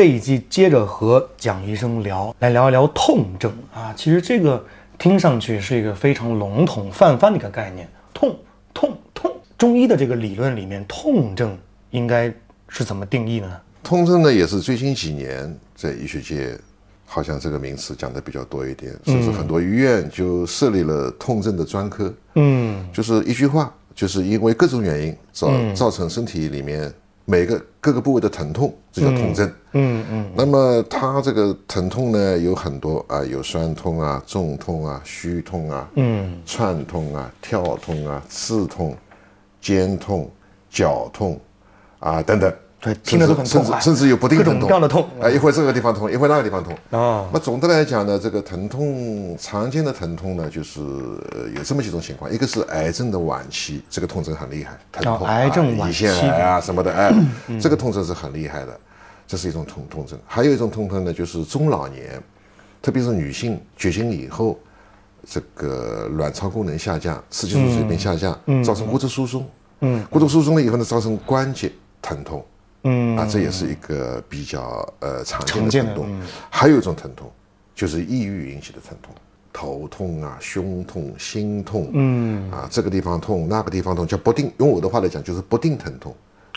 这一集接着和蒋医生聊，来聊一聊痛症啊。其实这个听上去是一个非常笼统泛泛的一个概念，痛痛痛。中医的这个理论里面，痛症应该是怎么定义呢？痛症呢，也是最近几年在医学界。好像这个名词讲的比较多一点，甚至很多医院就设立了痛症的专科。嗯，就是一句话，就是因为各种原因造造成身体里面每个各个部位的疼痛，这叫痛症。嗯嗯。那么它这个疼痛呢有很多啊，有酸痛啊、重痛啊、虚痛啊、嗯、串痛啊、跳痛啊、刺痛、肩痛、脚痛啊等等。对，听着都很痛甚至甚至有不定各种各样的痛啊，一会这个地方痛，一会那个地方痛啊。那总的来讲呢，这个疼痛常见的疼痛呢，就是有这么几种情况：一个是癌症的晚期，这个痛症很厉害，疼痛，癌症晚期啊什么的，哎，这个痛症是很厉害的，这是一种痛痛症。还有一种痛症呢，就是中老年，特别是女性绝经以后，这个卵巢功能下降，雌激素水平下降，造成骨质疏松，嗯，骨质疏松了以后呢，造成关节疼痛。嗯啊，这也是一个比较呃常见的疼痛。还有一种疼痛，就是抑郁引起的疼痛，头痛啊、胸痛、心痛，嗯啊，这个地方痛，那个地方痛，叫不定。用我的话来讲，就是不定疼痛，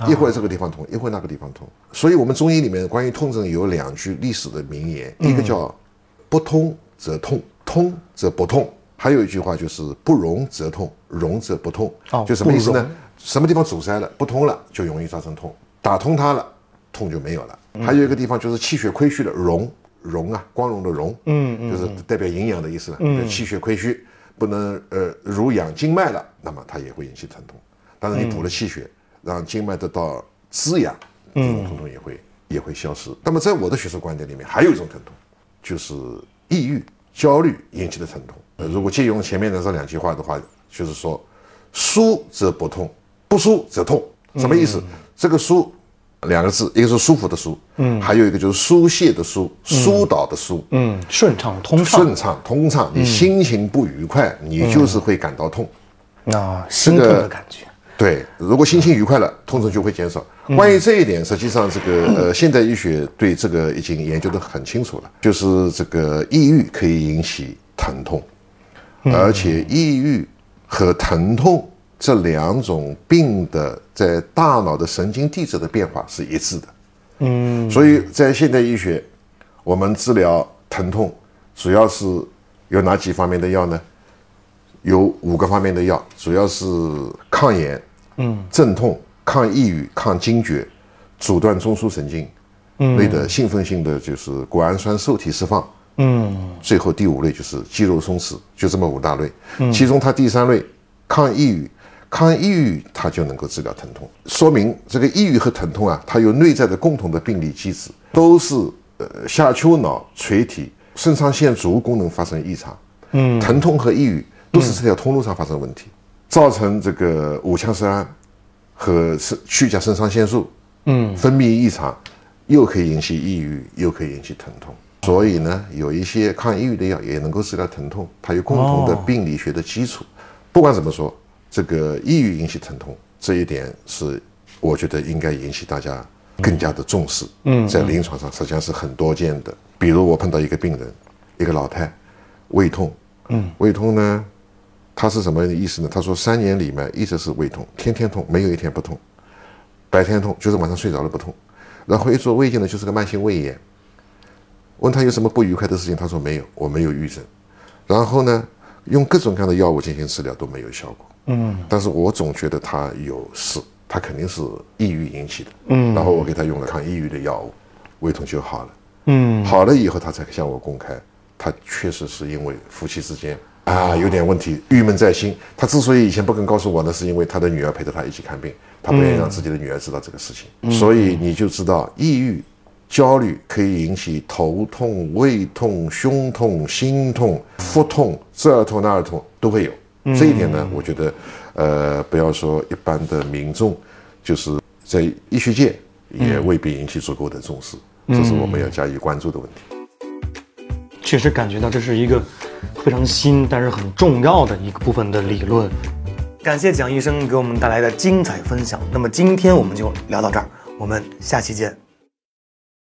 一会儿这个地方痛，一会儿那个地方痛。所以，我们中医里面关于痛症有两句历史的名言，一个叫“不通则痛，通则不痛”，还有一句话就是“不容则痛，容则不痛”。哦，就什么意思呢？什么地方阻塞了，不通了，就容易造成痛。打通它了，痛就没有了。还有一个地方就是气血亏虚的，荣荣啊，光荣的荣，嗯，就是代表营养的意思了。嗯，气血亏虚，不能呃濡养经脉了，那么它也会引起疼痛。但是你补了气血，让经脉得到滋养，这种疼痛也会也会消失。那么在我的学术观点里面，还有一种疼痛，就是抑郁、焦虑引起的疼痛。呃如果借用前面的这两句话的话，就是说，舒则不痛，不舒则痛。什么意思？这个舒两个字，一个是舒服的舒，嗯，还有一个就是疏泄的疏，疏导的疏，嗯，顺畅通畅，顺畅通畅。你心情不愉快，你就是会感到痛，啊，心痛的感觉。对，如果心情愉快了，痛症就会减少。关于这一点，实际上这个呃，现代医学对这个已经研究的很清楚了，就是这个抑郁可以引起疼痛，而且抑郁和疼痛。这两种病的在大脑的神经递质的变化是一致的，嗯，所以在现代医学，我们治疗疼痛主要是有哪几方面的药呢？有五个方面的药，主要是抗炎、嗯，镇痛、抗抑郁、抗惊厥、阻断中枢神经类的兴奋性的就是谷氨酸受体释放，嗯，最后第五类就是肌肉松弛，就这么五大类，其中它第三类抗抑郁。抗抑郁，它就能够治疗疼痛，说明这个抑郁和疼痛啊，它有内在的共同的病理机制，都是呃下丘脑垂体肾上腺足功能发生异常。嗯，疼痛和抑郁都是这条通路上发生问题，造成这个五羟色胺和肾去甲肾上腺素嗯分泌异常，又可以引起抑郁，又可以引起疼痛。所以呢，有一些抗抑郁的药也能够治疗疼痛，它有共同的病理学的基础。不管怎么说。这个抑郁引起疼痛，这一点是我觉得应该引起大家更加的重视。嗯，在临床上实际上是很多见的。比如我碰到一个病人，一个老太，胃痛。嗯，胃痛呢，他是什么意思呢？他说三年里面一直是胃痛，天天痛，没有一天不痛。白天痛就是晚上睡着了不痛，然后一做胃镜呢就是个慢性胃炎。问他有什么不愉快的事情，他说没有，我没有郁症。然后呢，用各种各样的药物进行治疗都没有效果。嗯，但是我总觉得他有事，他肯定是抑郁引起的。嗯，然后我给他用了抗抑郁的药物，胃痛就好了。嗯，好了以后他才向我公开，他确实是因为夫妻之间啊有点问题，郁闷在心。他之所以以前不肯告诉我呢，是因为他的女儿陪着他一起看病，他不愿意让自己的女儿知道这个事情。所以你就知道，抑郁焦虑可以引起头痛、胃痛、胸痛、心痛、腹痛，这儿痛那儿痛都会有。这一点呢，我觉得，呃，不要说一般的民众，就是在医学界也未必引起足够的重视，这是我们要加以关注的问题。确实感觉到这是一个非常新但是很重要的一个部分的理论。感谢蒋医生给我们带来的精彩分享。那么今天我们就聊到这儿，我们下期见。